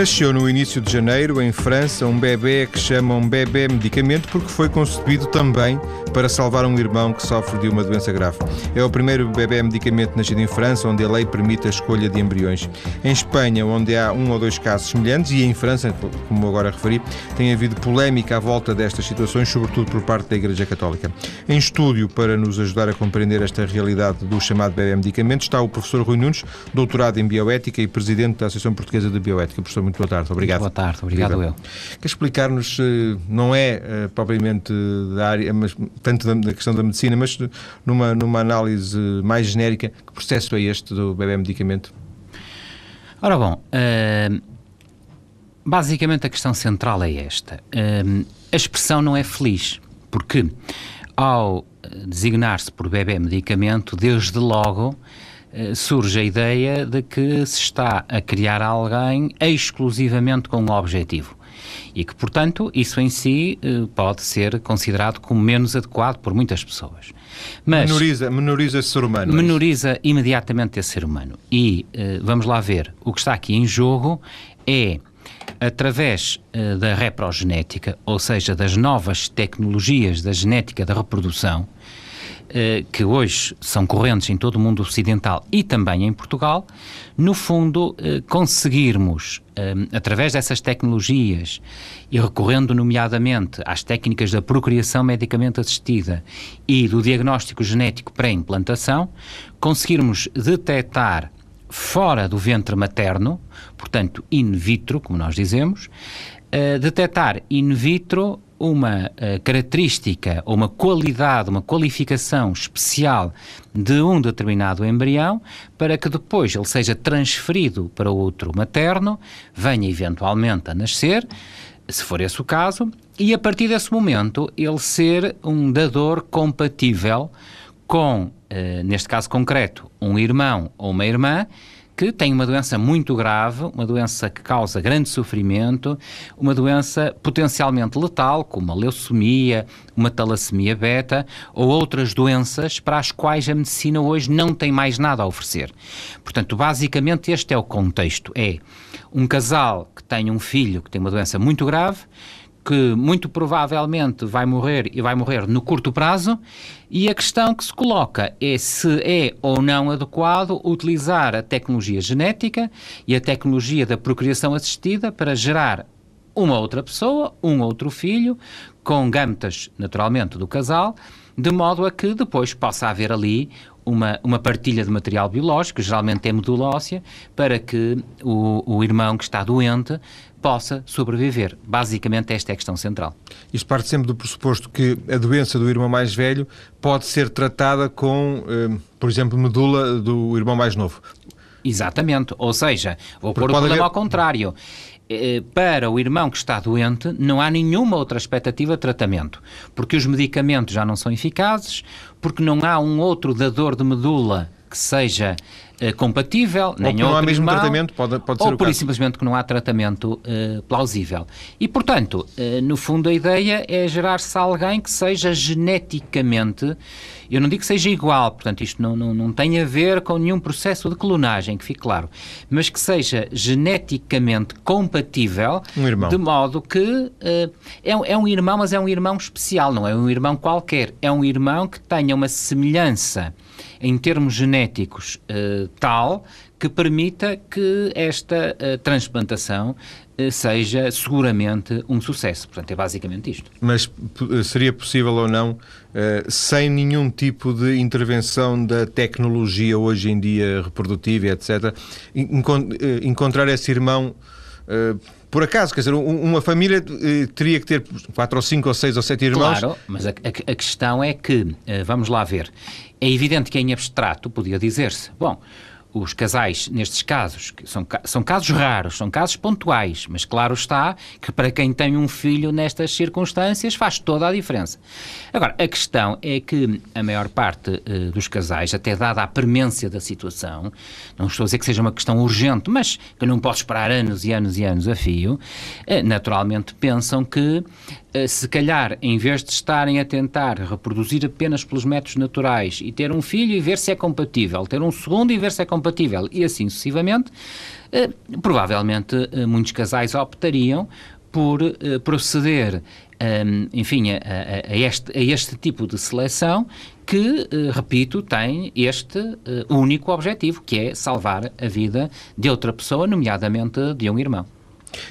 Nasceu no início de janeiro, em França, um bebê que chamam bebê medicamento porque foi concebido também para salvar um irmão que sofre de uma doença grave. É o primeiro bebê medicamento nascido em França, onde a lei permite a escolha de embriões. Em Espanha, onde há um ou dois casos semelhantes, e em França, como agora referi, tem havido polémica à volta destas situações, sobretudo por parte da Igreja Católica. Em estúdio, para nos ajudar a compreender esta realidade do chamado bebê medicamento, está o professor Rui Nunes, doutorado em bioética e presidente da Associação Portuguesa de Bioética. Professor, muito boa tarde. Obrigado. Boa tarde, obrigado Viva. eu. Quer explicar-nos, eh, não é eh, propriamente da área, mas tanto da, questão da medicina, mas numa, numa análise mais genérica, que processo é este do bebê medicamento? Ora bom, uh, basicamente a questão central é esta. Uh, a expressão não é feliz, porque ao designar-se por bebê medicamento, desde logo surge a ideia de que se está a criar alguém exclusivamente com um objetivo. E que, portanto, isso em si eh, pode ser considerado como menos adequado por muitas pessoas. Mas menoriza, menoriza esse ser humano. É menoriza é imediatamente esse ser humano. E eh, vamos lá ver, o que está aqui em jogo é através da reprogenética, ou seja, das novas tecnologias da genética da reprodução, eh, que hoje são correntes em todo o mundo ocidental e também em Portugal, no fundo, eh, conseguirmos, eh, através dessas tecnologias e recorrendo nomeadamente às técnicas da procriação medicamente assistida e do diagnóstico genético pré-implantação, conseguirmos detectar fora do ventre materno, portanto in vitro, como nós dizemos, detectar in vitro uma uh, característica ou uma qualidade, uma qualificação especial de um determinado embrião para que depois ele seja transferido para outro materno, venha eventualmente a nascer, se for esse o caso, e a partir desse momento ele ser um dador compatível com, uh, neste caso concreto, um irmão ou uma irmã que tem uma doença muito grave, uma doença que causa grande sofrimento, uma doença potencialmente letal, como a leucemia, uma talassemia beta ou outras doenças para as quais a medicina hoje não tem mais nada a oferecer. Portanto, basicamente este é o contexto, é um casal que tem um filho que tem uma doença muito grave, que muito provavelmente vai morrer e vai morrer no curto prazo, e a questão que se coloca é se é ou não adequado utilizar a tecnologia genética e a tecnologia da procriação assistida para gerar uma outra pessoa, um outro filho, com gametas, naturalmente, do casal, de modo a que depois possa haver ali uma, uma partilha de material biológico, geralmente é medula óssea, para que o, o irmão que está doente possa sobreviver. Basicamente, esta é a questão central. Isto parte sempre do pressuposto que a doença do irmão mais velho pode ser tratada com, eh, por exemplo, medula do irmão mais novo. Exatamente. Ou seja, vou Porque pôr o problema haver... ao contrário. Eh, para o irmão que está doente, não há nenhuma outra expectativa de tratamento, porque os medicamentos já não são eficazes, porque não há um outro dador de medula que seja uh, compatível, nem ou não há mesmo irmão, tratamento, pode, pode ser ou por caso. simplesmente que não há tratamento uh, plausível. E, portanto, uh, no fundo a ideia é gerar-se alguém que seja geneticamente, eu não digo que seja igual, portanto isto não, não, não tem a ver com nenhum processo de clonagem, que fique claro, mas que seja geneticamente compatível, um de modo que é, é um irmão, mas é um irmão especial, não é um irmão qualquer, é um irmão que tenha uma semelhança em termos genéticos uh, tal que permita que esta uh, transplantação uh, seja seguramente um sucesso. Portanto, é basicamente isto. Mas seria possível ou não, sem nenhum tipo de intervenção da tecnologia hoje em dia reprodutiva, etc., encontrar esse irmão por acaso, quer dizer, uma família teria que ter quatro ou cinco ou seis ou sete irmãos. Claro, mas a, a, a questão é que, vamos lá ver, é evidente que em abstrato podia dizer-se, bom, os casais, nestes casos, que são, são casos raros, são casos pontuais, mas claro está que para quem tem um filho nestas circunstâncias faz toda a diferença. Agora, a questão é que a maior parte uh, dos casais, até dada a premência da situação, não estou a dizer que seja uma questão urgente, mas que não posso esperar anos e anos e anos a fio, uh, naturalmente pensam que se calhar, em vez de estarem a tentar reproduzir apenas pelos métodos naturais e ter um filho e ver se é compatível, ter um segundo e ver se é compatível, e assim sucessivamente, eh, provavelmente eh, muitos casais optariam por eh, proceder, enfim, a, a, este, a, este, tipo de seleção que, repito, tem este único objetivo, que é salvar a vida de outra pessoa, nomeadamente de um irmão.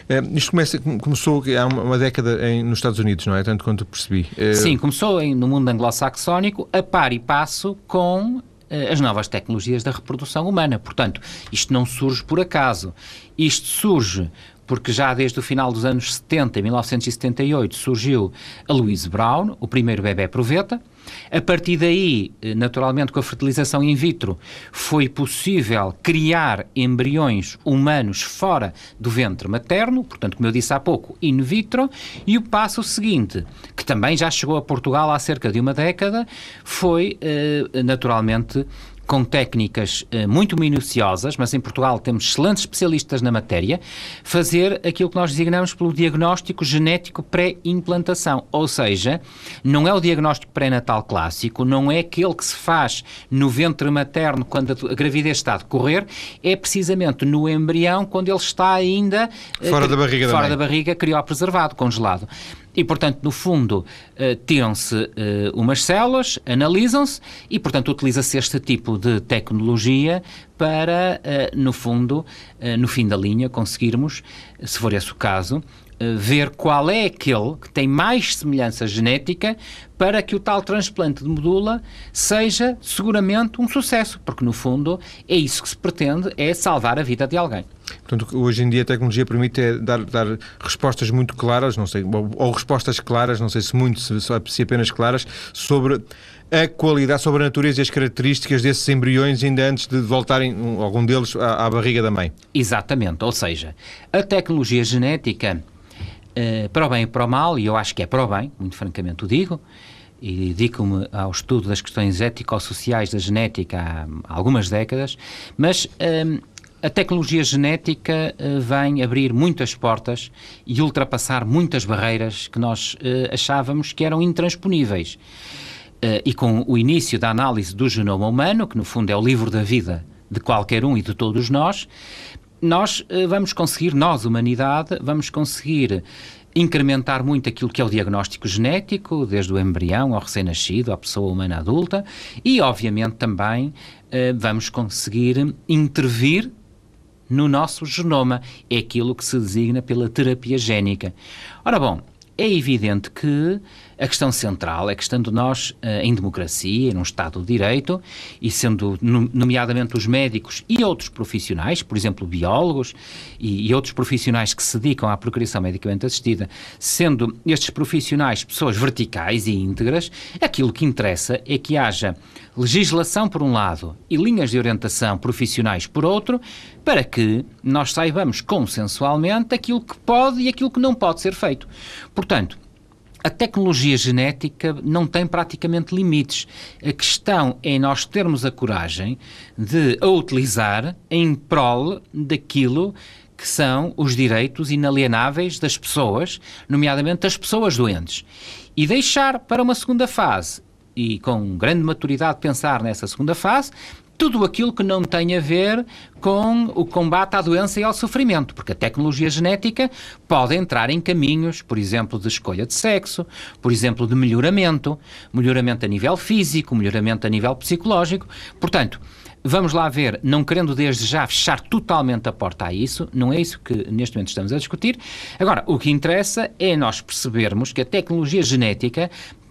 É, isto começa, começou há uma, década em, nos Estados Unidos, não é? Tanto quanto percebi. É... Sim, começou em, no mundo anglo-saxónico a par e passo com eh, as novas tecnologias da reprodução humana. Portanto, isto não surge por acaso. Isto surge porque já desde o final dos anos 70, em 1978, surgiu a Louise Brown, o primeiro bebê proveta. A partir daí, eh, naturalmente, com a fertilização in vitro, foi possível criar embriões humanos fora do ventre materno, portanto, como eu disse há pouco, in vitro. E o passo seguinte, que também já chegou a Portugal há cerca de uma década, foi, eh, naturalmente, com técnicas uh, muito minuciosas, mas em Portugal temos excelentes especialistas na matéria, fazer aquilo que nós designamos pelo diagnóstico genético pré-implantação. Ou seja, não é o diagnóstico pré-natal clássico, não é aquele que se faz no ventre materno quando a gravidez está a decorrer, é precisamente no embrião quando ele está ainda uh, fora da barriga, fora da, da barriga criopreservado, congelado. E, portanto, no fundo, uh, tiram-se uh, umas células, analisam-se e, portanto, utiliza-se este tipo de tecnologia para, uh, no fundo, no fim da linha, conseguirmos, se for esse o caso, ver qual é aquele que tem mais semelhança genética para que o tal transplante de medula seja seguramente um sucesso, porque no fundo é isso que se pretende, é salvar a vida de alguém. Portanto, hoje em dia a tecnologia permite é dar, dar respostas muito claras, não sei, ou, ou, respostas claras, não sei se muito, se, se apenas claras, sobre a qualidade, sobre a natureza e as características desses embriões ainda antes de voltarem, algum deles, à, à barriga da mãe. Exatamente, ou seja, a tecnologia genética eh, para o bem e para o mal, e eu acho que é para o bem, muito francamente o digo, e dedico-me ao estudo das questões ético-sociais da genética há, algumas décadas, mas um, a tecnologia genética uh, vem abrir muitas portas e ultrapassar muitas barreiras que nós uh, achávamos que eram intransponíveis. Uh, e com o início da análise do genoma humano, que no fundo é o livro da vida de qualquer um e de todos nós, nós vamos conseguir, nós, humanidade, vamos conseguir incrementar muito aquilo que é o diagnóstico genético, desde o embrião ao recém-nascido, à pessoa humana adulta, e obviamente também vamos conseguir intervir no nosso genoma. É aquilo que se designa pela terapia génica. Ora bom, é evidente que a questão central é que, estando nós uh, em democracia, num Estado de Direito, e sendo, nomeadamente, os médicos e outros profissionais, por exemplo, biólogos e, e outros profissionais que se dedicam à procriação medicamente assistida, sendo estes profissionais pessoas verticais e íntegras, aquilo que interessa é que haja legislação por um lado e linhas de orientação profissionais por outro, para que nós saibamos consensualmente aquilo que pode e aquilo que não pode ser feito. Portanto, a tecnologia genética não tem praticamente limites. A questão é nós termos a coragem de a utilizar em prol daquilo que são os direitos inalienáveis das pessoas, nomeadamente das pessoas doentes. E deixar para uma segunda fase, e com grande maturidade pensar nessa segunda fase, tudo aquilo que não tem a ver com o combate à doença e ao sofrimento, porque a tecnologia genética pode entrar em caminhos, por exemplo, de escolha de sexo, por exemplo, de melhoramento, melhoramento a nível físico, melhoramento a nível psicológico. Portanto, Vamos lá ver, não querendo desde já fechar totalmente a porta a isso, não é isso que neste momento estamos a discutir. Agora, o que interessa é nós percebermos que a tecnologia genética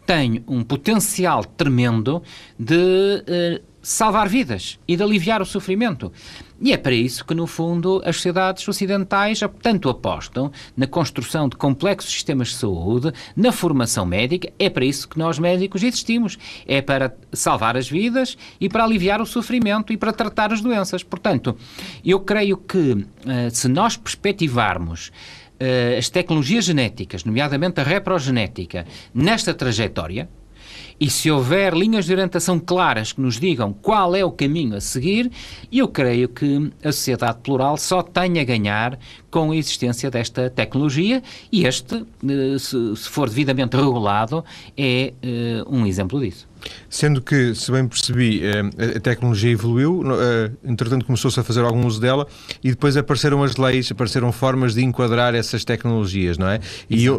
tem um potencial tremendo de eh, salvar vidas e de aliviar o sofrimento. E é para isso que, no fundo, as sociedades ocidentais tanto apostam na construção de complexos sistemas de saúde, na formação médica. É para isso que nós médicos existimos. É para salvar as vidas e para aliviar o sofrimento e para tratar as doenças. Portanto, eu creio que eh, se nós perspectivarmos eh, as tecnologias genéticas, nomeadamente a reprogenética, nesta trajetória, e se houver linhas de orientação claras que nos digam qual é o caminho a seguir, eu creio que a sociedade plural só tem a ganhar com a existência desta tecnologia e este, eh, se for devidamente regulado, é eh, um exemplo disso. Sendo que, se bem percebi, eh, a tecnologia evoluiu, eh, entretanto começou-se a fazer algum uso dela e depois apareceram as leis, apareceram formas de enquadrar essas tecnologias, não é? E, e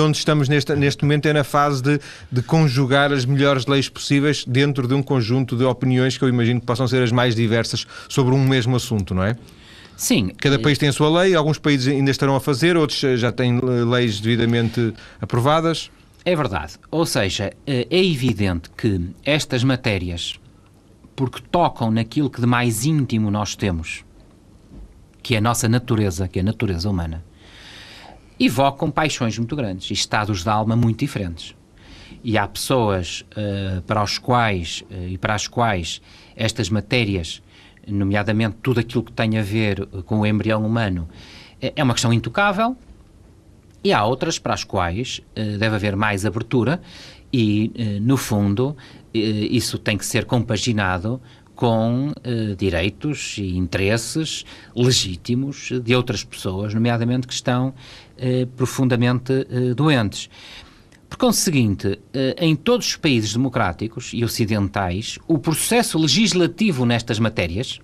onde estamos neste, neste momento é na fase de, de conjugar as melhores leis possíveis dentro de um conjunto de opiniões que eu imagino que possam ser as mais diversas sobre um mesmo assunto, não é? Sim. Cada país tem a sua lei, alguns países ainda estarão a fazer, outros já têm leis devidamente aprovadas. É verdade. Ou seja, eh, é evidente que estas matérias, porque tocam naquilo que de mais íntimo nós temos, que é a nossa natureza, que é a natureza humana, evocam paixões muito grandes e estados de alma muito diferentes. E há pessoas uh, para os quais uh, e para as quais estas matérias, nomeadamente tudo aquilo que tem a ver com o embrião humano, é, é uma questão intocável, e há outras para as quais uh, deve haver mais abertura e, uh, no fundo, uh, isso tem que ser compaginado com direitos e interesses legítimos de outras pessoas, nomeadamente que estão profundamente doentes. Por conseguinte, em todos os países democráticos e ocidentais, o processo legislativo nestas matérias,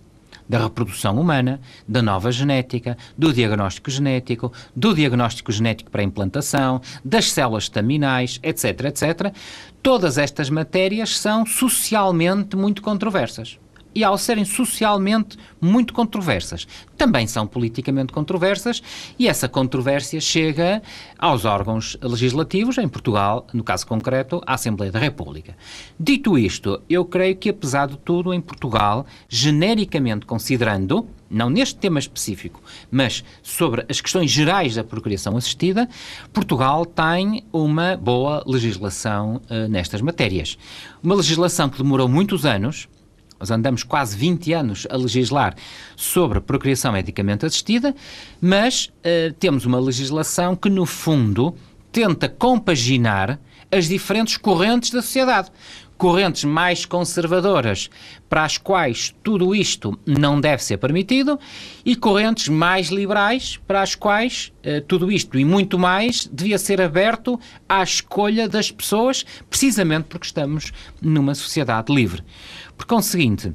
da reprodução humana, da nova genética, do diagnóstico genético, do diagnóstico genético para implantação, das células estaminais, etc, etc. Todas estas matérias são socialmente muito controversas e ao serem socialmente muito controversas, também são politicamente controversas e essa controvérsia chega aos órgãos legislativos, em Portugal, no caso concreto, à Assembleia da República. Dito isto, eu creio que, apesar de tudo, em Portugal, genericamente considerando, não neste tema específico, mas sobre as questões gerais da procriação assistida, Portugal tem uma boa legislação uh, nestas matérias. Uma legislação que demorou muitos anos, nós andamos quase 20 anos a legislar sobre procriação medicamente assistida, mas uh, temos uma legislação que, no fundo, tenta compaginar as diferentes correntes da sociedade. Correntes mais conservadoras, para as quais tudo isto não deve ser permitido, e correntes mais liberais, para as quais uh, tudo isto e muito mais devia ser aberto à escolha das pessoas, precisamente porque estamos numa sociedade livre. Por conseguinte,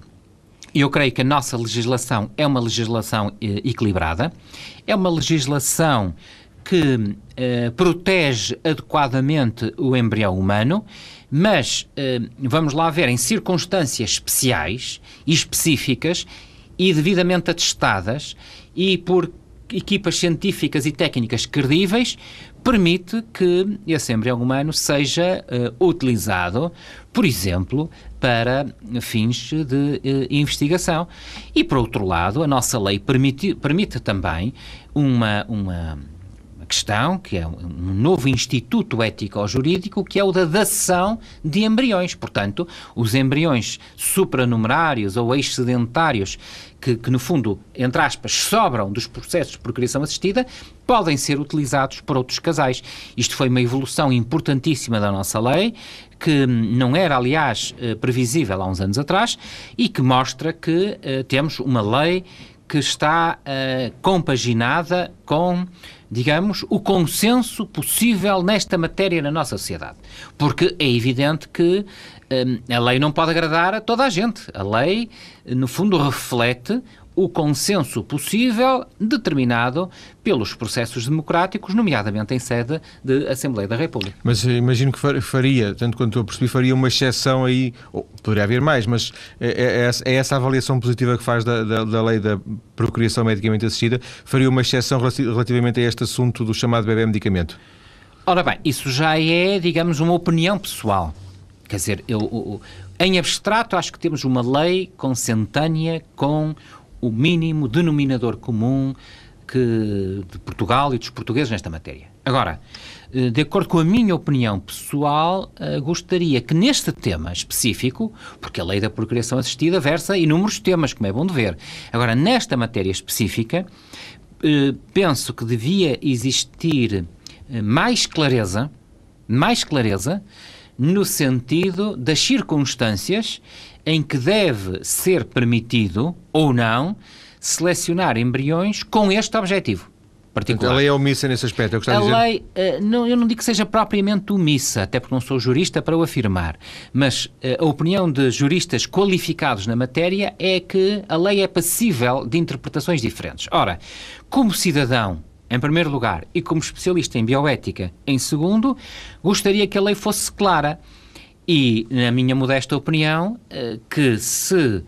eu creio que a nossa legislação é uma legislação eh, equilibrada, é uma legislação que eh, protege adequadamente o embrião humano, mas eh, vamos lá ver, em circunstâncias especiais e específicas e devidamente atestadas e por equipas científicas e técnicas credíveis, permite que esse embrião humano seja uh, utilizado, por exemplo, para fins de uh, investigação. E, por outro lado, a nossa lei permite, permite também uma, uma questão, que é um novo instituto ético-jurídico, que é o da dação de embriões. Portanto, os embriões supranumerários ou excedentários que, que, no fundo, entre aspas, sobram dos processos de procriação assistida, podem ser utilizados por outros casais. Isto foi uma evolução importantíssima da nossa lei, que não era, aliás, eh, previsível há uns anos atrás e que mostra que uh, temos uma lei que está uh, compaginada com, digamos, o consenso possível nesta matéria na nossa sociedade. Porque é evidente que um, a lei não pode agradar a toda a gente. A lei, no fundo, reflete o consenso possível determinado pelos processos democráticos, nomeadamente em sede de Assembleia da República. Mas eh, imagino que faria, tanto quanto eu percebi, faria uma exceção aí, ou poderia haver mais, mas é, é, é essa avaliação positiva que faz da, da, da, lei da procriação medicamente assistida, faria uma exceção relativamente a este assunto do chamado bebê medicamento? Ora bem, isso já é, digamos, uma opinião pessoal. Quer dizer, eu, eu, em abstrato, acho que temos uma lei consentânea com o mínimo denominador comum que, de Portugal e dos portugueses nesta matéria. Agora, eh, de acordo com a minha opinião pessoal, eh, gostaria que neste tema específico, porque a lei da procriação assistida versa inúmeros temas, como é bom de ver. Agora, nesta matéria específica, eh, penso que devia existir mais clareza, mais clareza, no sentido das circunstâncias em que deve ser permitido ou não selecionar embriões com este objetivo. particular. A lei é omissa nesse aspecto, é está a lei, uh, não, eu não digo que seja propriamente omissa, até porque não sou jurista para o afirmar, mas uh, a opinião de juristas qualificados na matéria é que a lei é passível de interpretações diferentes. Ora, como cidadão, em primeiro lugar, e como especialista em bioética, em segundo, gostaria que a lei fosse clara. E, na minha modesta opinião, uh, que se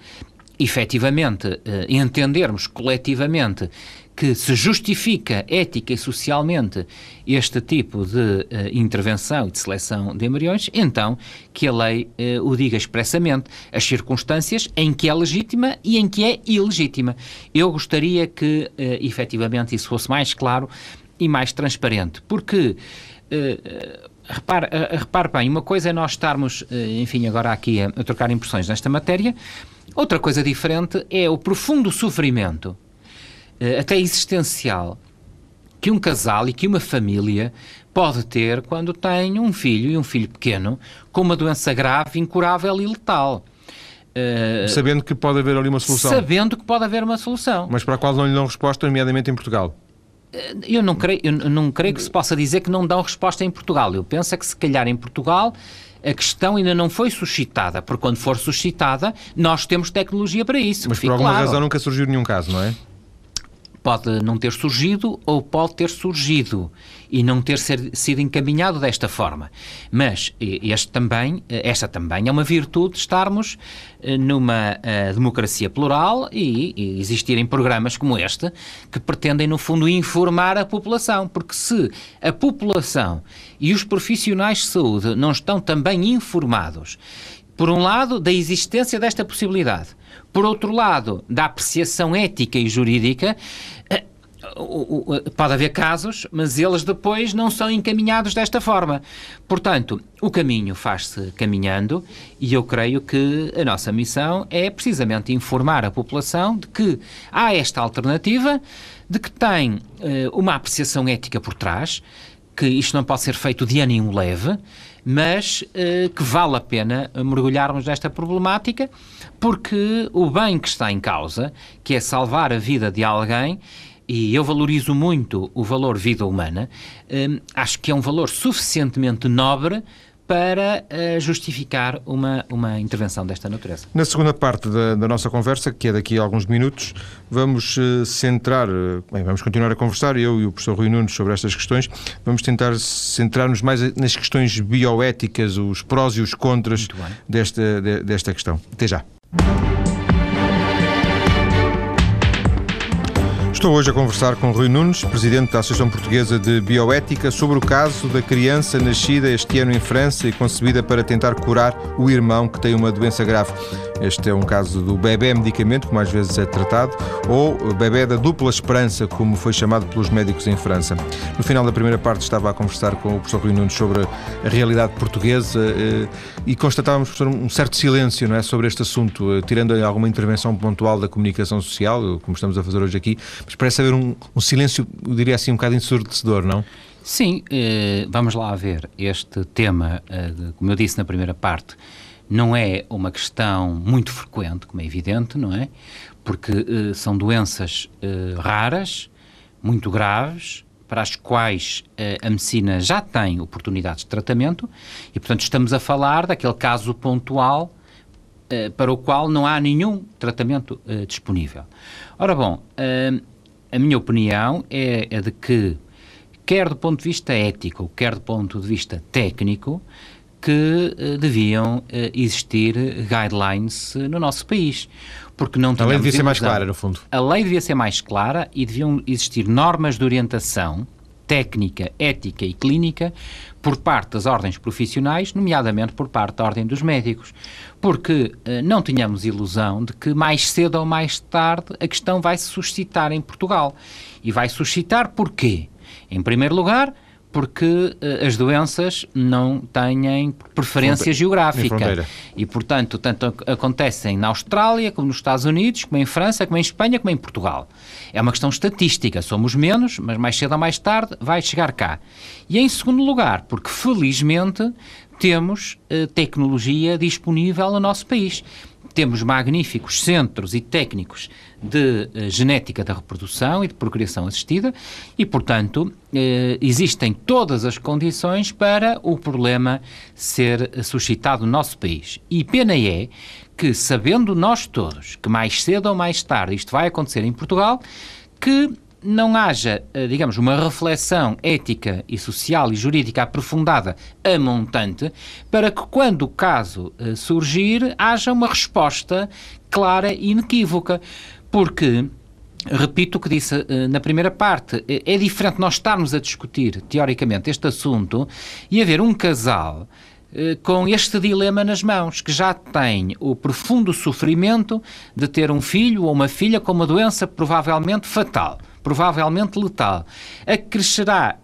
efetivamente entendermos coletivamente que se justifica ética e socialmente este tipo de uh, intervenção e de seleção de embriões, então que a lei uh, o diga expressamente, as circunstâncias em que é legítima e em que é ilegítima. Eu gostaria que uh, efetivamente isso fosse mais claro e mais transparente, porque. Uh, repare, repare bem, uma coisa é nós estarmos, enfim, agora aqui a, a trocar impressões nesta matéria, outra coisa diferente é o profundo sofrimento eh, até existencial que um casal e que uma família pode ter quando tem um filho e um filho pequeno com uma doença grave, incurável e letal. Uh, sabendo que pode haver ali uma solução. Sabendo que pode haver uma solução. Mas para a qual não lhe dão resposta, nomeadamente em Portugal. Eu não, creio, eu não creio que se possa dizer que não dão resposta em Portugal. Eu penso é que se calhar em Portugal a questão ainda não foi suscitada, porque quando for suscitada, nós temos tecnologia para isso. Mas por alguma claro. razão nunca surgiu nenhum caso, não é? Pode não ter surgido ou pode ter surgido e não ter ser, sido encaminhado desta forma. Mas este também, esta também é uma virtude de estarmos eh, numa uh, democracia plural e, e, existirem programas como este que pretendem, no fundo, informar a população. Porque se a população e os profissionais de saúde não estão também informados, por um lado, da existência desta possibilidade por outro lado, da apreciação ética e jurídica, eh, pode haver casos, mas eles depois não são encaminhados desta forma. Portanto, o caminho faz-se caminhando e eu creio que a nossa missão é precisamente informar a população de que há esta alternativa, de que tem uh, uma apreciação ética por trás, que isto não pode ser feito de ânimo leve, mas uh, que vale a pena mergulharmos nesta problemática, porque o bem que está em causa, que é salvar a vida de alguém, e eu valorizo muito o valor vida humana, uh, acho que é um valor suficientemente nobre para uh, justificar uma, uma intervenção desta natureza. Na segunda parte da, da, nossa conversa, que é daqui a alguns minutos, vamos uh, centrar, uh, bem, vamos continuar a conversar, eu e o professor Rui Nunes, sobre estas questões. Vamos tentar centrar-nos mais nas questões bioéticas, os prós e os contras desta, de, desta questão. Até já. Estou hoje a conversar com Rui Nunes, presidente da Associação Portuguesa de Bioética, sobre o caso da criança nascida este ano em França e concebida para tentar curar o irmão que tem uma doença grave. Este é um caso do bebê medicamento, como às vezes é tratado, ou bebê da dupla esperança, como foi chamado pelos médicos em França. No final da primeira parte estava a conversar com o professor Rui Nunes sobre a realidade portuguesa eh, e constatávamos, professor, um certo silêncio não é, sobre este assunto, eh, tirando alguma intervenção pontual da comunicação social, como estamos a fazer hoje aqui, mas parece haver um, um silêncio, eu diria assim, um bocado ensurdecedor, não? Sim, eh, vamos lá ver. Este tema, como eu disse na primeira parte, não é uma questão muito frequente, como é evidente, não é? Porque eh, são doenças eh, raras, muito graves, para as quais eh, a medicina já tem oportunidades de tratamento e, portanto, estamos a falar daquele caso pontual para o qual não há nenhum tratamento disponível. Ora bom, a minha opinião é, é de que, quer do ponto de vista ético, quer do ponto de vista técnico, que uh, deviam uh, existir guidelines no nosso país. Porque não a lei devia ser mais clara, no fundo. A lei devia ser mais clara e deviam existir normas de orientação técnica, ética e clínica por parte das ordens profissionais, nomeadamente por parte da ordem dos médicos. Porque não tenhamos ilusão de que mais cedo ou mais tarde a questão vai se suscitar em Portugal. E vai suscitar porquê? Em primeiro lugar, porque uh, as doenças não têm preferência Fronte geográfica. E, portanto, tanto acontecem na Austrália, como nos Estados Unidos, como em França, como em Espanha, como em Portugal. É uma questão estatística. Somos menos, mas mais cedo ou mais tarde vai chegar cá. E em segundo lugar, porque felizmente temos uh, tecnologia disponível no nosso país temos magníficos centros e técnicos de uh, genética da reprodução e de procriação assistida e, portanto, uh, existem todas as condições para o problema ser suscitado no nosso país. E pena é que, sabendo nós todos que mais cedo ou mais tarde isto vai acontecer em Portugal, que não haja, eh, digamos, uma reflexão ética e social e jurídica aprofundada a montante para que, quando o caso eh, surgir, haja uma resposta clara e inequívoca. Porque repito o que disse uh, na primeira parte, é diferente nós estarmos a discutir, teoricamente, este assunto e haver um casal uh, com este dilema nas mãos, que já tem o profundo sofrimento de ter um filho ou uma filha com uma doença provavelmente fatal provavelmente letal. Acrescerá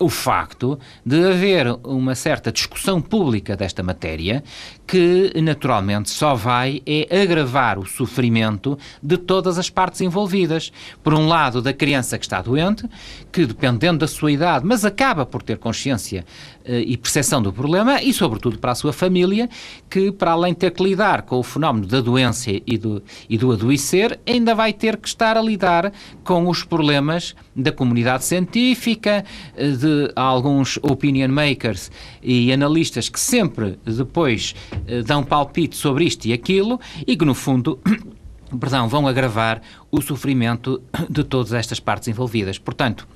o facto de haver uma certa discussão pública desta matéria que, naturalmente, só vai é agravar o sofrimento de todas as partes envolvidas. Por um lado, da criança que está doente, que, dependendo da sua idade, mas acaba por ter consciência uh, e percepção do problema, e, sobretudo, para a sua família, que, para além de ter que lidar com o fenómeno da doença e do, e do adoecer, ainda vai ter que estar a lidar com os problemas da comunidade científica, eh, de alguns opinion makers e analistas que sempre depois eh, dão palpite sobre isto e aquilo e que, no fundo, perdão, vão agravar o sofrimento de todas estas partes envolvidas. Portanto,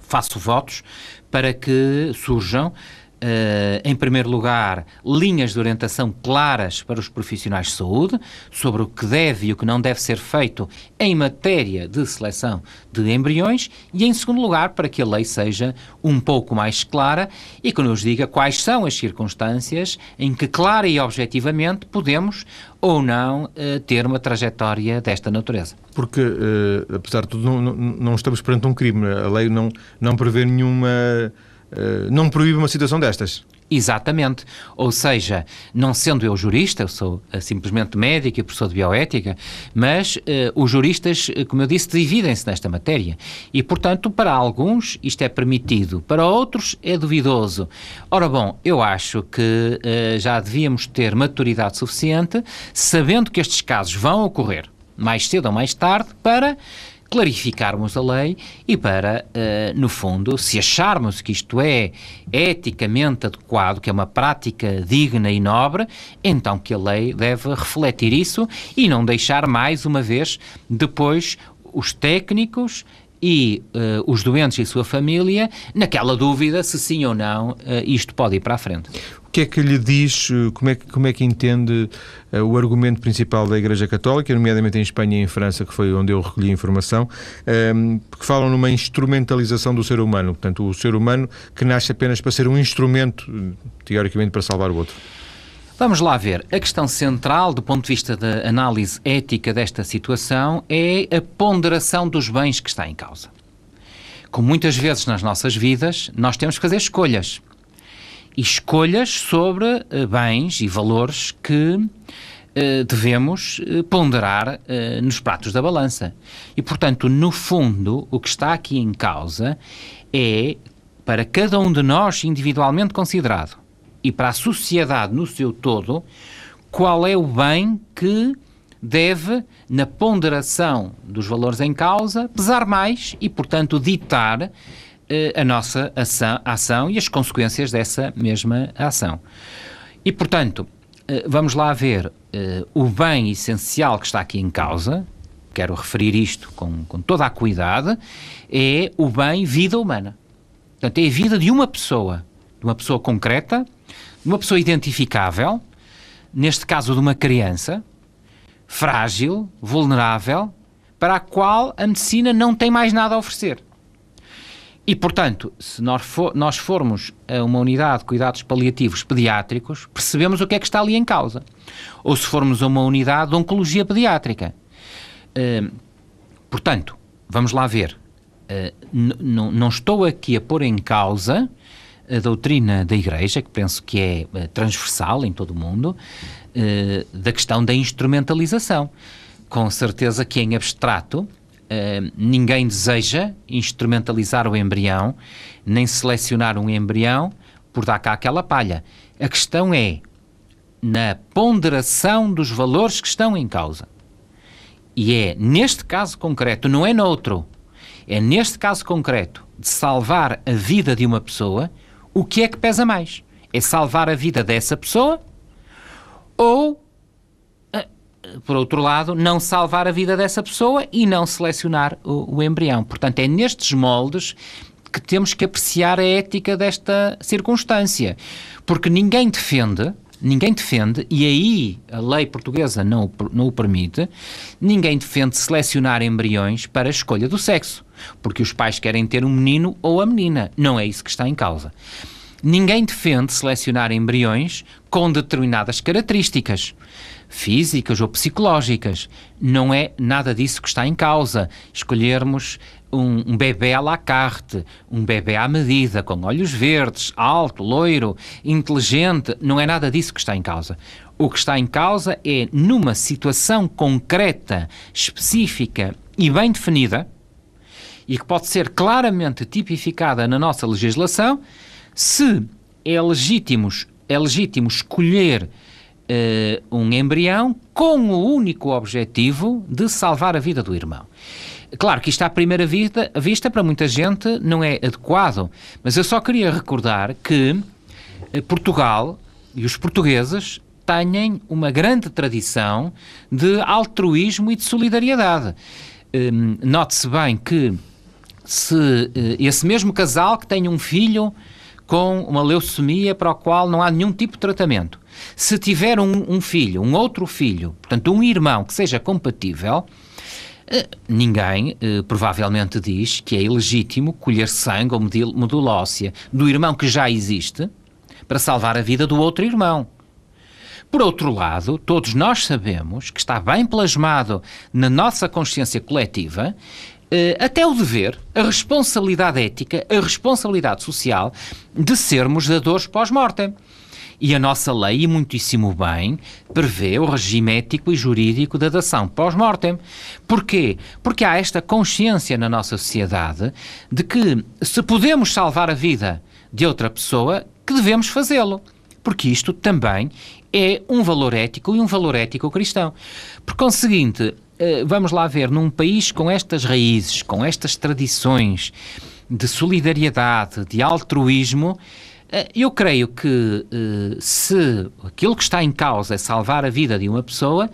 faço votos para que surjam em primeiro lugar, linhas de orientação claras para os profissionais de saúde sobre o que deve e o que não deve ser feito em matéria de seleção de embriões, e em segundo lugar, para que a lei seja um pouco mais clara e que nos diga quais são as circunstâncias em que, clara e objetivamente, podemos ou não uh, ter uma trajetória desta natureza. Porque, uh, apesar de tudo, não, não, não, estamos perante um crime. A lei não, não prevê nenhuma eh, não proíbe uma situação destas. Exatamente. Ou seja, não sendo eu jurista, eu sou uh, simplesmente médico e professor de bioética, mas uh, os juristas, como eu disse, dividem-se nesta matéria. E, portanto, para alguns isto é permitido, para outros é duvidoso. Ora bom, eu acho que uh, já devíamos ter maturidade suficiente, sabendo que estes casos vão ocorrer mais cedo ou mais tarde, para clarificarmos a lei e para, uh, no fundo, se acharmos que isto é eticamente adequado, que é uma prática digna e nobre, então que a lei deve refletir isso e não deixar mais uma vez depois os técnicos e uh, os doentes e sua família naquela dúvida se sim ou não uh, isto pode ir para a frente que é que lhe diz, eh, como é que, como é que entende uh, o argumento principal da Igreja Católica, nomeadamente em Espanha e em França, que foi onde eu recolhi informação, um, ehm, que falam numa instrumentalização do ser humano, portanto, o ser humano que nasce apenas para ser um instrumento, teoricamente, para salvar o outro. Vamos lá ver. A questão central, do ponto de vista da análise ética desta situação, é a ponderação dos bens que está em causa. Como muitas vezes nas nossas vidas, nós temos que fazer escolhas escolhas sobre uh, bens e valores que uh, devemos uh, ponderar nos pratos da balança. E, portanto, no fundo, o que está aqui em causa é, para cada um de nós individualmente considerado e para a sociedade no seu todo, qual é o bem que deve, na ponderação dos valores em causa, pesar mais e, portanto, ditar eh, a nossa ação, ação e as consequências dessa mesma ação. E, portanto, eh, vamos lá ver eh, o bem essencial que está aqui em causa, quero referir isto com, com toda a cuidado, é o bem vida humana. Portanto, é a vida de uma pessoa, de uma pessoa concreta, de uma pessoa identificável, neste caso de uma criança, frágil, vulnerável, para a qual a medicina não tem mais nada a oferecer. E, portanto, se nós, for, nós formos a uma unidade de cuidados paliativos pediátricos, percebemos o que é que está ali em causa. Ou se formos a uma unidade de oncologia pediátrica. Uh, portanto, vamos lá ver. Uh, não estou aqui a pôr em causa a doutrina da Igreja, que penso que é uh, transversal em todo o mundo, da questão da instrumentalização. Com certeza que em abstrato Uh, ninguém deseja instrumentalizar o embrião, nem selecionar um embrião por dar cá aquela palha. A questão é na ponderação dos valores que estão em causa. E é neste caso concreto, não é noutro, é neste caso concreto de salvar a vida de uma pessoa, o que é que pesa mais? É salvar a vida dessa pessoa ou, eh, por outro lado, não salvar a vida dessa pessoa e não selecionar o, o embrião. Portanto, é nestes moldes que temos que apreciar a ética desta circunstância. Porque ninguém defende ninguém defende, e aí a lei portuguesa não, não o permite, ninguém defende selecionar embriões para a escolha do sexo, porque os pais querem ter um menino ou a menina. Não é isso que está em causa. Ninguém defende selecionar embriões com determinadas características físicas ou psicológicas. Não é nada disso que está em causa. Escolhermos um, um bebê à la carte, um bebê à medida, com olhos verdes, alto, loiro, inteligente, não é nada disso que está em causa. O que está em causa é, numa situação concreta, específica e bem definida, e que pode ser claramente tipificada na nossa legislação, se é legítimo, é legítimo escolher uh, um embrião com o único objetivo de salvar a vida do irmão. Claro que isto à primeira vista, vista para muita gente não é adequado, mas eu só queria recordar que eh, Portugal e os portugueses têm uma grande tradição de altruísmo e de solidariedade. Um, Note-se bem que se uh, esse mesmo casal que tem um filho com uma leucemia para o qual não há nenhum tipo de tratamento, se tiver um, um filho, um outro filho, portanto um irmão que seja compatível, eh, ninguém eh, provavelmente diz que é ilegítimo colher sangue ou medula óssea do irmão que já existe para salvar a vida do outro irmão. Por outro lado, todos nós sabemos que está bem plasmado na nossa consciência coletiva até o dever, a responsabilidade ética, a responsabilidade social de sermos dadores pós-mortem. E a nossa lei, e muitíssimo bem, prevê o regime ético e jurídico da dação pós-mortem. Porquê? Porque há esta consciência na nossa sociedade de que se podemos salvar a vida de outra pessoa, que devemos fazê-lo. Porque isto também é um valor ético e um valor ético cristão. Por conseguinte, eh, vamos lá ver, num país com estas raízes, com estas tradições de solidariedade, de altruísmo, eh, eu creio que eh, se aquilo que está em causa é salvar a vida de uma pessoa,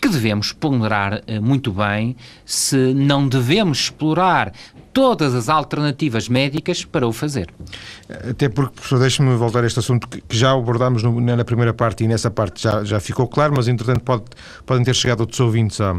que devemos ponderar eh, muito bem se não devemos explorar todas as alternativas médicas para o fazer. Até porque, professor, deixe-me voltar a este assunto que já abordámos no, na primeira parte e nessa parte já, já ficou claro, mas entretanto pode, podem ter chegado outros ouvintes a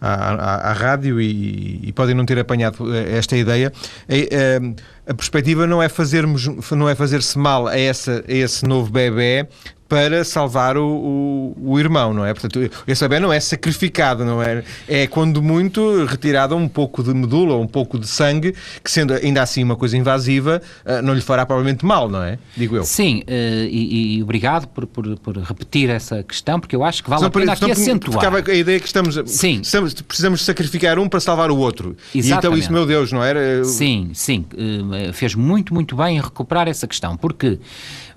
à, à, à rádio e, e, podem não ter apanhado eh, esta ideia. A, a, eh, a perspectiva não é fazermos, não é fazer-se mal a, essa, a esse novo bebê para salvar o, o, o, irmão, não é? Portanto, esse bebê não é sacrificado, não é? É quando muito retirado um pouco de medula, um pouco de sangue, que sendo ainda assim uma coisa invasiva, eh, não lhe fará provavelmente mal, não é? Digo eu. Sim, uh, e, e, obrigado por, por, por, repetir essa questão, porque eu acho que vale a pena aqui acentuar. Ficava a ideia que estamos, sim. Estamos, precisamos sacrificar um para salvar o outro. Exatamente. E então isso, meu Deus, não era? Sim, sim. Uh, fez muito, muito bem em recuperar essa questão, porque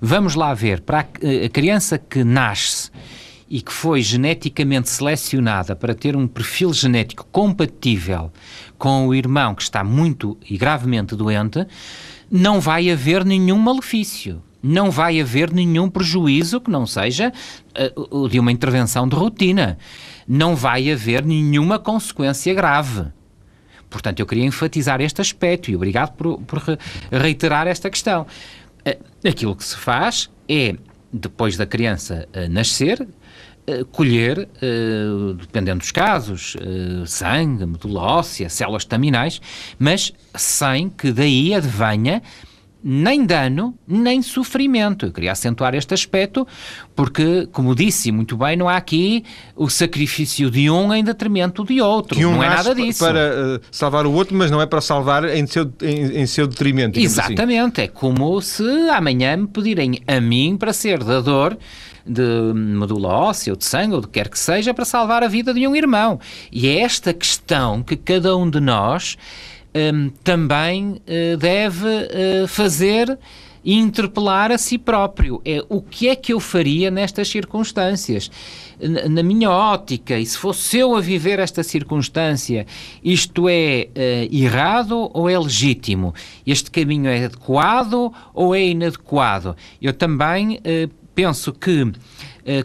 vamos lá ver, para a, a criança que nasce e que foi geneticamente selecionada para ter um perfil genético compatível com o irmão que está muito e gravemente doente, não vai haver nenhum malefício. Não vai haver nenhum prejuízo que não seja uh, de uma intervenção de rotina. Não vai haver nenhuma consequência grave. Portanto, eu queria enfatizar este aspecto e obrigado por, por reiterar esta questão. Uh, aquilo que se faz é depois da criança uh, nascer, uh, colher, dependendo dos casos, sangue, medula óssea, células estaminais, mas sem que daí advenha nem dano, nem sofrimento. Eu queria acentuar este aspecto, porque, como disse muito bem, não há aqui o sacrifício de um em detrimento de outro. Um não é nada disso. Para uh, salvar o outro, mas não é para salvar em seu, em, em seu detrimento. Assim. Exatamente. Assim. É como se amanhã me pedirem a mim para ser dador de medula óssea ou de sangue ou de quer que seja para salvar a vida de um irmão. E é esta questão que cada um de nós um, também uh, deve uh, fazer interpelar a si próprio. É o que é que eu faria nestas circunstâncias? Na minha ótica, e se fosse eu a viver esta circunstância, isto é uh, errado ou é legítimo? Este caminho é adequado ou é inadequado? Eu também uh, penso que eh,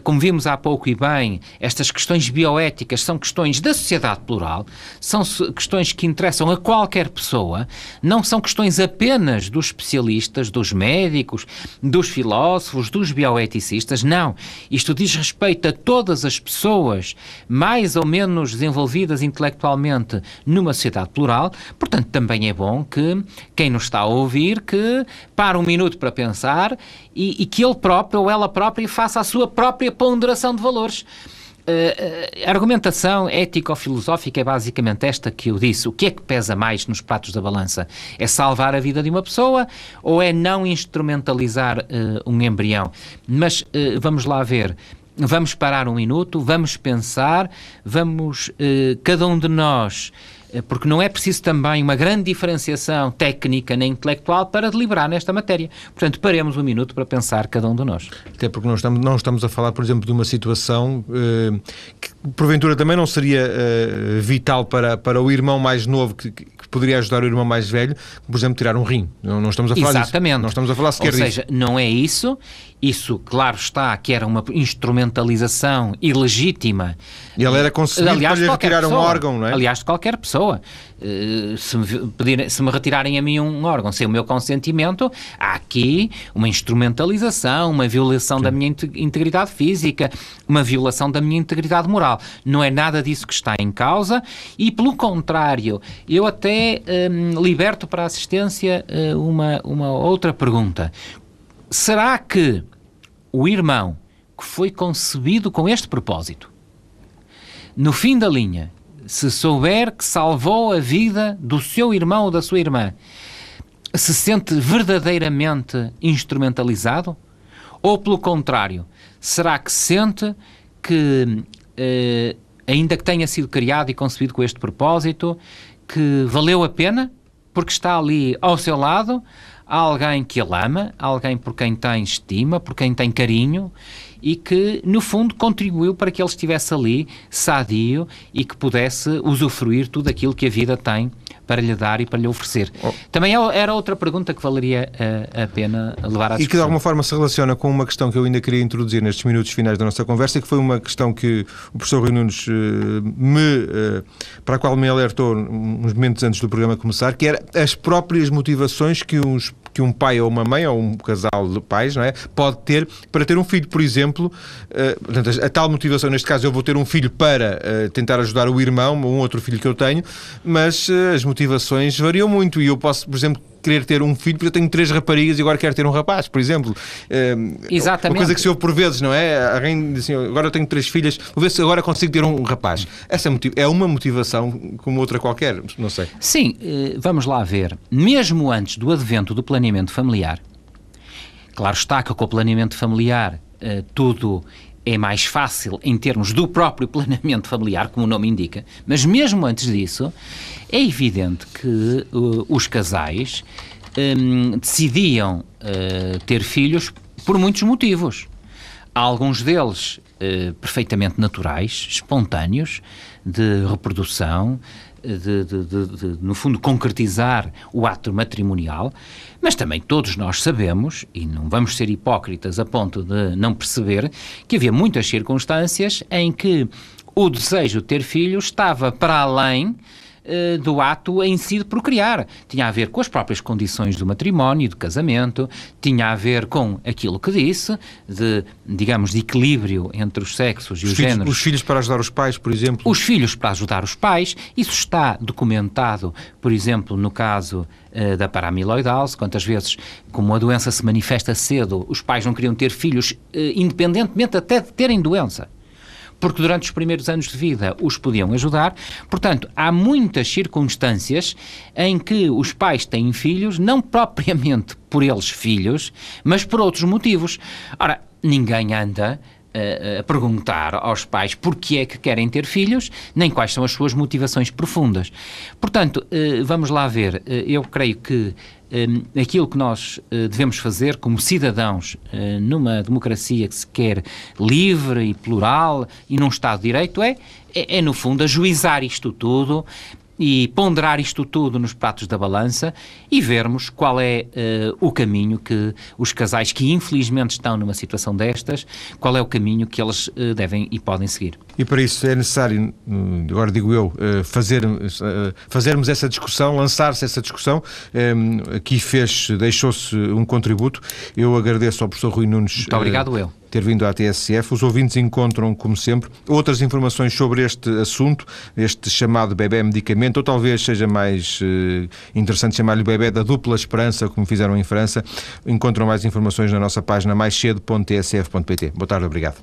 como vimos há pouco e bem, estas questões bioéticas são questões da sociedade plural, são questões que interessam a qualquer pessoa, não são questões apenas dos especialistas, dos médicos, dos filósofos, dos bioeticistas, não. Isto diz respeito a todas as pessoas mais ou menos desenvolvidas intelectualmente numa sociedade plural, portanto também é bom que quem nos está a ouvir que pare um minuto para pensar e, e que ele próprio ou ela própria faça a sua própria ponderação de valores. Uh, a argumentação ético-filosófica é basicamente esta que eu disse. O que é que pesa mais nos pratos da balança? É salvar a vida de uma pessoa ou é não instrumentalizar uh, um embrião? Mas uh, vamos lá ver. Vamos parar um minuto, vamos pensar, vamos, cada um de nós porque não é preciso também uma grande diferenciação técnica nem intelectual para deliberar nesta matéria. Portanto, paremos um minuto para pensar cada um de nós. Até porque não estamos, não estamos a falar, por exemplo, de uma situação eh, que porventura também não seria eh, vital para, para o irmão mais novo que, que, poderia ajudar o irmão mais velho, por exemplo, tirar um rim. Não, não estamos a falar Exatamente. Disso. Não estamos a falar sequer Ou seja, disso. não é isso. Isso, claro está, que era uma instrumentalização ilegítima. E ele era concebido aliás, para lhe retirar pessoa, um órgão, não é? Aliás, de qualquer pessoa. Uh, se, me pedirem, se me retirarem a mim um órgão sem o meu consentimento, há aqui uma instrumentalização, uma violação Sim. da minha integridade física, uma violação da minha integridade moral. Não é nada disso que está em causa e, pelo contrário, eu até um, liberto para a assistência uh, uma, uma outra pergunta. Será que o irmão que foi concebido com este propósito, no fim da linha, se souber que salvou a vida do seu irmão ou da sua irmã, se sente verdadeiramente instrumentalizado? Ou, pelo contrário, será que sente que, eh, ainda que tenha sido criado e concebido com este propósito, que valeu a pena porque está ali ao seu lado alguém que ele ama, alguém por quem tem estima, por quem tem carinho e que, no fundo, contribuiu para que ele estivesse ali, sadio, e que pudesse usufruir tudo aquilo que a vida tem para lhe dar e para lhe oferecer. Oh. Também é era outra pergunta que valeria a, a pena levar à discussão. E que de alguma forma se relaciona com uma questão que eu ainda queria introduzir nestes minutos finais da nossa conversa, que foi uma questão que o professor Rui Nunes uh, me, uh, para a qual me alertou uns momentos antes do programa começar, que era as próprias motivações que uns que um pai ou uma mãe ou um casal de pais não é, pode ter para ter um filho, por exemplo. Uh, portanto, a, tal motivação, neste caso, eu vou ter um filho para uh, tentar ajudar o irmão ou um outro filho que eu tenho, mas uh, as motivações variam muito e eu posso, por exemplo, querer ter um filho porque eu tenho três raparigas e agora quero ter um rapaz, por exemplo. Exatamente. Uma coisa que se ouve por vezes, não é? Alguém diz assim, agora eu tenho três filhas, vou ver se agora consigo ter um rapaz. Essa é uma motivação como outra qualquer, não sei. Sim, vamos lá ver. Mesmo antes do advento do planeamento familiar, claro está que com o planeamento familiar tudo é mais fácil em termos do próprio planeamento familiar, como o nome indica, mas mesmo antes disso, é evidente que uh, os casais um, decidiam uh, ter filhos por muitos motivos. Alguns deles uh, perfeitamente naturais, espontâneos, de reprodução, de, de, de, no fundo, concretizar o ato matrimonial, mas também todos nós sabemos, e não vamos ser hipócritas a ponto de não perceber, que havia muitas circunstâncias em que o desejo de ter filhos estava para além eh, do ato em si de procriar. Tinha a ver com as próprias condições do matrimónio, do casamento, tinha a ver com aquilo que disse, de, digamos, de equilíbrio entre os sexos e os, os filhos, géneros. Os filhos para ajudar os pais, por exemplo? Os filhos para ajudar os pais. Isso está documentado, por exemplo, no caso uh, da paramiloidose, quantas vezes, como a doença se manifesta cedo, os pais não queriam ter filhos, uh, independentemente até de terem doença porque durante os primeiros anos de vida os podiam ajudar. Portanto, há muitas circunstâncias em que os pais têm filhos, não propriamente por eles filhos, mas por outros motivos. Ora, ninguém anda a, perguntar aos pais porque é que querem ter filhos, nem quais são as suas motivações profundas. Portanto, uh, vamos lá ver. Uh, eu creio que um, aquilo que nós devemos fazer como cidadãos numa democracia que se quer livre e plural e num Estado de Direito é, é, é, no fundo, ajuizar isto tudo e ponderar isto tudo nos pratos da balança e vermos qual é uh, o caminho que os casais que infelizmente estão numa situação destas, qual é o caminho que eles uh, devem e podem seguir. E para isso é necessário, hum, agora digo eu, uh, fazer, fazermos essa discussão, lançar-se essa discussão. Um, aqui fez, deixou-se um contributo. Eu agradeço ao professor Rui Nunes. Muito obrigado, eu ter vindo à TSF. Os ouvintes encontram, como sempre, outras informações sobre este assunto, este chamado bebê medicamento, ou talvez seja mais uh, interessante chamar-lhe bebê da dupla esperança, como fizeram em França. Encontram mais informações na nossa página maiscedo.tsf.pt. Boa tarde, obrigado.